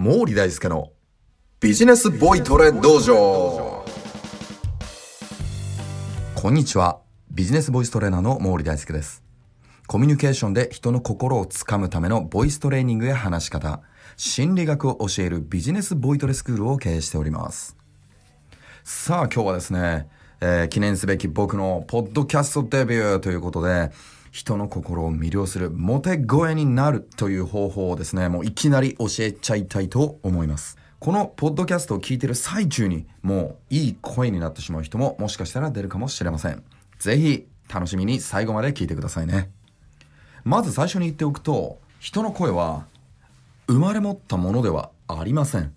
毛利大輔のビジネスボイトレ道場。こんにちは。ビジネスボイストレーナーの毛利大輔です。コミュニケーションで人の心をつかむためのボイストレーニングや話し方。心理学を教えるビジネスボイトレスクールを経営しております。さあ今日はですね、えー、記念すべき僕のポッドキャストデビューということで人の心を魅了するモテ声になるという方法をですね、もういきなり教えちゃいたいと思います。このポッドキャストを聞いてる最中にもういい声になってしまう人ももしかしたら出るかもしれません。ぜひ楽しみに最後まで聞いてくださいね。まず最初に言っておくと、人の声は生まれ持ったものではありません。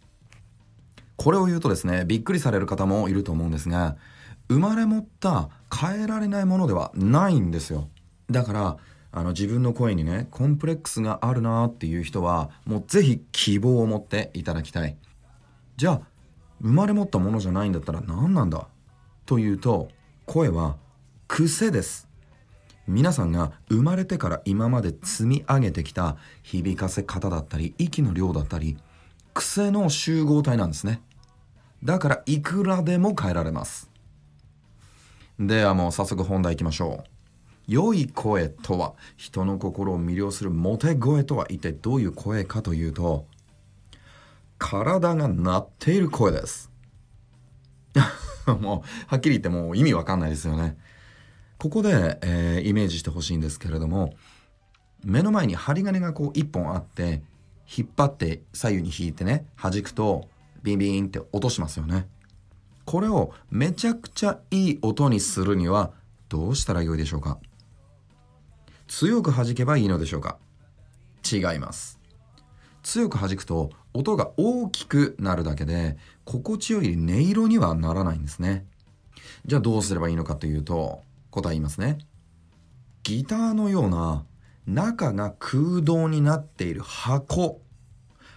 これを言うとですね、びっくりされる方もいると思うんですが、生まれ持った変えられないものではないんですよ。だからあの自分の声にねコンプレックスがあるなっていう人はもうぜひ希望を持っていただきたい。じゃあ生まれ持ったものじゃないんだったら何なんだ？というと声は癖です。皆さんが生まれてから今まで積み上げてきた響かせ方だったり息の量だったり癖の集合体なんですね。だからいくらでも変えられます。ではもう早速本題いきましょう。良い声とは人の心を魅了するモテ声とは一体どういう声かというと体が鳴っている声です。もうはっきり言ってもう意味わかんないですよね。ここで、えー、イメージしてほしいんですけれども目の前に針金がこう一本あって引っ張って左右に引いてね弾くとビンビンって落としますよね。これをめちゃくちゃいい音にするにはどうしたらよいでしょうか？強く弾けばいいのでしょうか？違います。強く弾くと音が大きくなるだけで心地よい音色にはならないんですね。じゃあどうすればいいのかというと答え言いますね。ギターのような中が空洞になっている箱。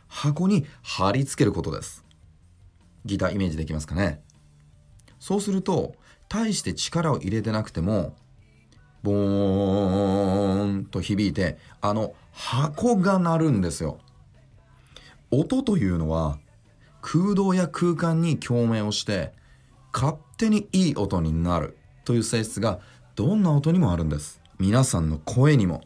箱に貼り付けることです。ギターイメージできますかね？そうすると大して力を入れてなくてもボーンと響いてあの箱が鳴るんですよ。音というのは空洞や空間に共鳴をして勝手にいい音になるという性質がどんな音にもあるんです。皆さんの声にも。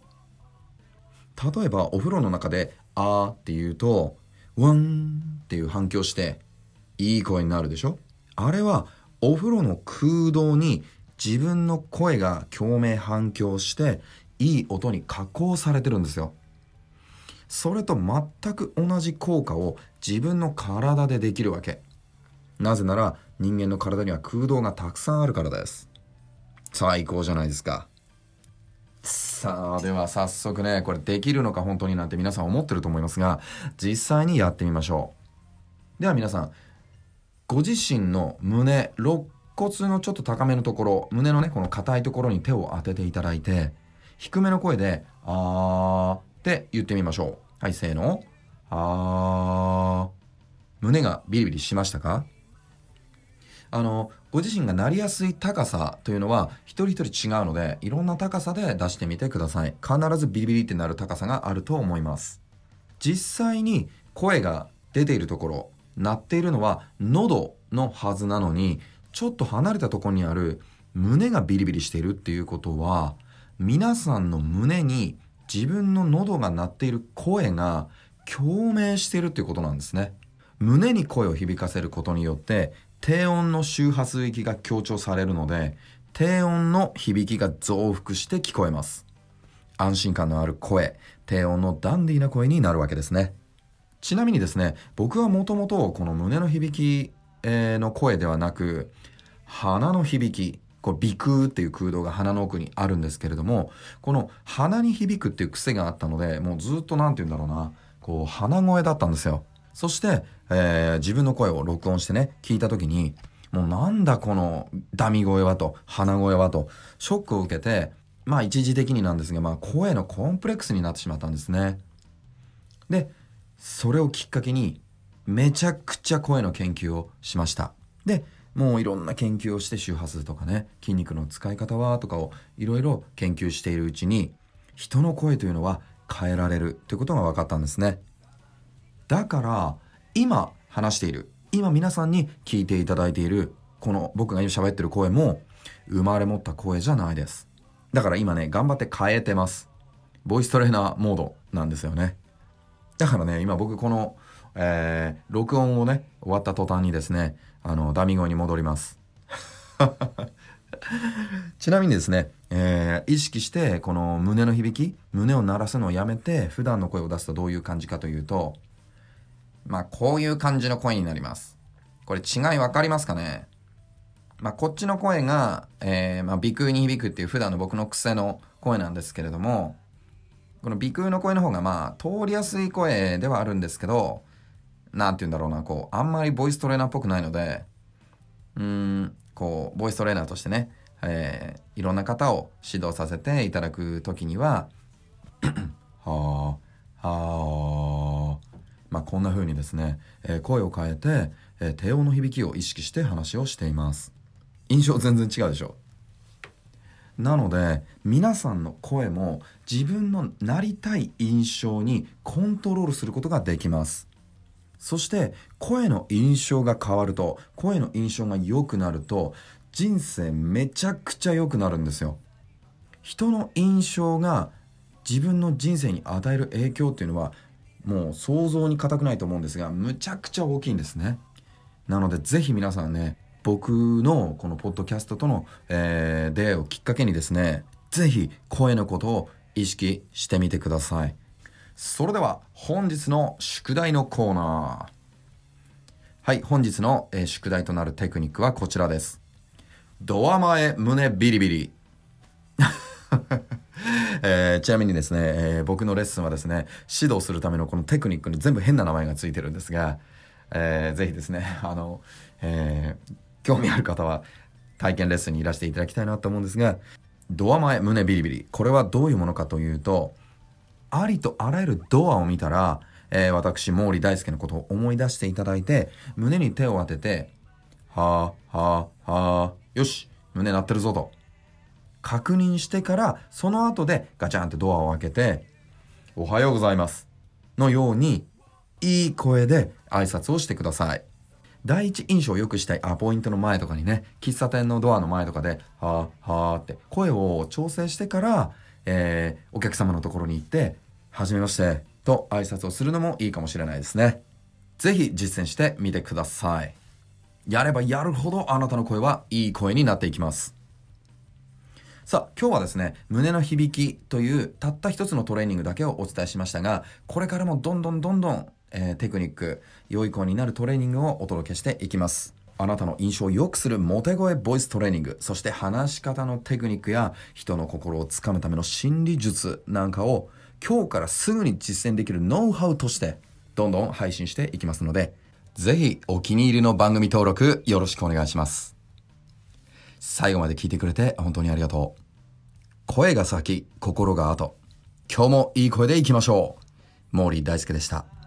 例えばお風呂の中で「あー」って言うと「ワン」っていう反響していい声になるでしょ？あれはお風呂の空洞に自分の声が共鳴反響していい音に加工されてるんですよ。それと全く同じ効果を自分の体でできるわけ。なぜなら人間の体には空洞がたくさんあるからです。最高じゃないですか。さあ、では早速ね、これできるのか本当になんて皆さん思ってると思いますが、実際にやってみましょう。では皆さん、ご自身の胸、肋骨のちょっと高めのところ、胸のね、この硬いところに手を当てていただいて、低めの声で、あーって言ってみましょう。はい、せーの。あー。胸がビリビリしましたか？あの、ご自身がなりやすい高さというのは一人一人違うので、いろんな高さで出してみてください。必ずビリビリってなる高さがあると思います。実際に声が出ているところ、鳴っているのは喉のはずなのに、ちょっと離れたところにある胸がビリビリしているっていうことは皆さんの胸に自分の喉が鳴っている声が共鳴しているっていうことなんですね。胸に声を響かせることによって低音の周波数域が強調されるので低音の響きが増幅して聞こえます。安心感のある声低音のダンディーな声になるわけですね。ちなみにですね僕はもともとこの胸の響きの声ではなく鼻の響きこう鼻腔っていう空洞が鼻の奥にあるんですけれどもこの鼻に響くっていう癖があったのでもうずっと何て言うんだろうなこう鼻声だったんですよ。そして、えー、自分の声を録音してね聞いた時にもうなんだこのダミ声はと鼻声はとショックを受けてまあ一時的になんですが、まあ、声のコンプレックスになってしまったんですね。でそれをきっかけにめちゃくちゃ声の研究をしましたでもういろんな研究をして周波数とかね筋肉の使い方はとかをいろいろ研究しているうちに人の声というのは変えられるということが分かったんですねだから今話している、今皆さんに聞いていただいている、この僕が今喋ってる声も、生まれ持った声じゃないです。だから今ね、頑張って変えてます。ボイストレーナーモードなんですよね。だからね、今僕この、えー、録音をね、終わった途端にですね、あの、ダミ声に戻ります。ちなみにですね、えー、意識してこの胸の響き胸を鳴らすのをやめて普段の声を出すとどういう感じかというとまあこういう感じの声になりますこれ違い分かりますかね？まあこっちの声が、えー、まあ、鼻腔に響くっていう普段の僕の癖の声なんですけれどもこの鼻腔の声の方がまあ通りやすい声ではあるんですけど何て言うんだろうなこうあんまりボイストレーナーっぽくないのでうーんこうボイストレーナーとしてねえー、いろんな方を指導させていただく時には はあはあまあこんな風にですね、えー、声を変えて、えー、低音の響きを意識して話をしています。印象全然違うでしょ。なので皆さんの声も自分のなりたい印象にコントロールすることができます。そして声の印象が変わると声の印象が良くなると人生めちゃくちゃ良くなるんですよ。人の印象が自分の人生に与える影響っていうのはもう想像に難くないと思うんですがむちゃくちゃ大きいんですね。なのでぜひ皆さんね僕のこのポッドキャストとの、えー、出会いをきっかけにですねぜひ声のことを意識してみてください。それでは本日の宿題のコーナー。はい、本日の、え、宿題となるテクニックはこちらです。ドア前胸ビリビリ。えー、ちなみにですね、えー、僕のレッスンはですね、指導するためのこのテクニックに全部変な名前がついてるんですが、えー、ぜひですね、あの、えー、興味ある方は体験レッスンにいらしていただきたいなと思うんですが、ドア前胸ビリビリ。これはどういうものかというと、ありとあらゆるドアを見たら、えー、私、毛利大輔のことを思い出していただいて、胸に手を当てて、はあ、はあ、はあ、よし、胸鳴ってるぞと。確認してから、その後でガチャンってドアを開けて、おはようございます。のように、いい声で挨拶をしてください。第一印象を良くしたいアポイントの前とかにね、喫茶店のドアの前とかで、はあ、はあって声を調整してから、えー、お客様のところに行って、はじめまして、と挨拶をするのもいいかもしれないですね。ぜひ実践してみてください。やればやるほどあなたの声はいい声になっていきます。さあ、今日はですね、胸の響きというたった一つのトレーニングだけをお伝えしましたが、これからもどんどんどんどん、えー、テクニック、良い声になるトレーニングをお届けしていきます。あなたの印象を良くするモテ声ボイストレーニング、そして話し方のテクニックや人の心をつかむための心理術なんかを今日からすぐに実践できるノウハウとしてどんどん配信していきますので、ぜひお気に入りの番組登録よろしくお願いします。最後まで聞いてくれて本当にありがとう。声が先、心が後。今日もいい声でいきましょう。毛利大輔でした。